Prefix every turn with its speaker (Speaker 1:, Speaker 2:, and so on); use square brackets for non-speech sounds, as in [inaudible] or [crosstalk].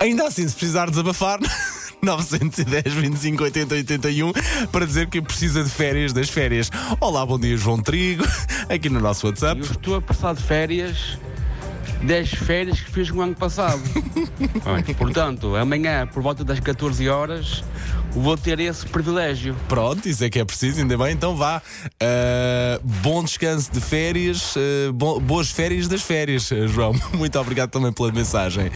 Speaker 1: Ainda assim, se precisar desabafar. 910 25 80 81 para dizer que precisa de férias das férias. Olá, bom dia, João Trigo, [laughs] aqui no nosso WhatsApp.
Speaker 2: Eu estou a passar de férias 10 férias que fiz no ano passado. [laughs] Portanto, amanhã, por volta das 14 horas, vou ter esse privilégio.
Speaker 1: Pronto, isso é que é preciso, ainda bem. Então vá. Uh, bom descanso de férias, uh, bo boas férias das férias, eh, João. [laughs] Muito obrigado também pela mensagem.